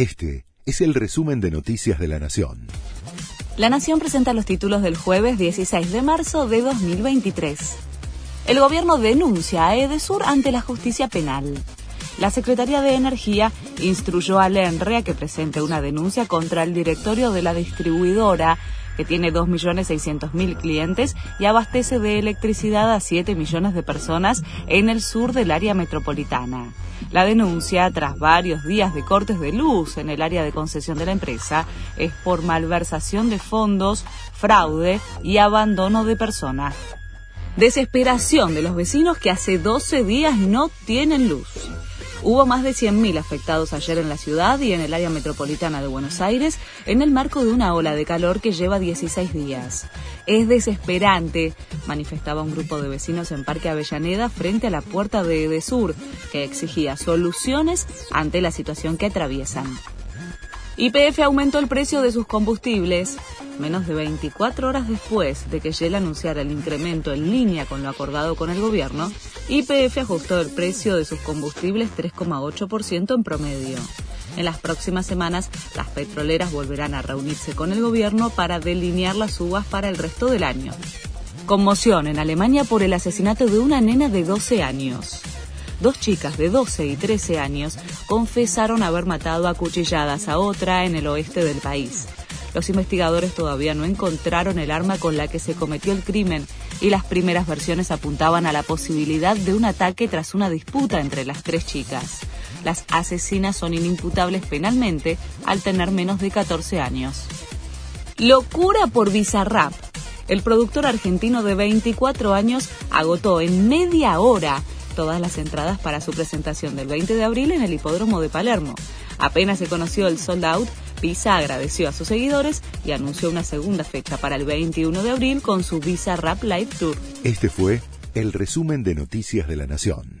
Este es el resumen de Noticias de la Nación. La Nación presenta los títulos del jueves 16 de marzo de 2023. El gobierno denuncia a Edesur ante la justicia penal. La Secretaría de Energía instruyó al ENRE a que presente una denuncia contra el directorio de la distribuidora que tiene 2.600.000 clientes y abastece de electricidad a 7 millones de personas en el sur del área metropolitana. La denuncia, tras varios días de cortes de luz en el área de concesión de la empresa, es por malversación de fondos, fraude y abandono de personas. Desesperación de los vecinos que hace 12 días no tienen luz. Hubo más de 100.000 afectados ayer en la ciudad y en el área metropolitana de Buenos Aires en el marco de una ola de calor que lleva 16 días. Es desesperante, manifestaba un grupo de vecinos en Parque Avellaneda frente a la puerta de Edesur, que exigía soluciones ante la situación que atraviesan. YPF aumentó el precio de sus combustibles. Menos de 24 horas después de que Shell anunciara el incremento en línea con lo acordado con el gobierno, YPF ajustó el precio de sus combustibles 3,8% en promedio. En las próximas semanas, las petroleras volverán a reunirse con el gobierno para delinear las uvas para el resto del año. Conmoción en Alemania por el asesinato de una nena de 12 años dos chicas de 12 y 13 años confesaron haber matado a cuchilladas a otra en el oeste del país. Los investigadores todavía no encontraron el arma con la que se cometió el crimen y las primeras versiones apuntaban a la posibilidad de un ataque tras una disputa entre las tres chicas. Las asesinas son inimputables penalmente al tener menos de 14 años. Locura por Bizarrap. El productor argentino de 24 años agotó en media hora todas las entradas para su presentación del 20 de abril en el hipódromo de Palermo. Apenas se conoció el sold out, Pisa agradeció a sus seguidores y anunció una segunda fecha para el 21 de abril con su Visa Rap Live Tour. Este fue el resumen de Noticias de la Nación.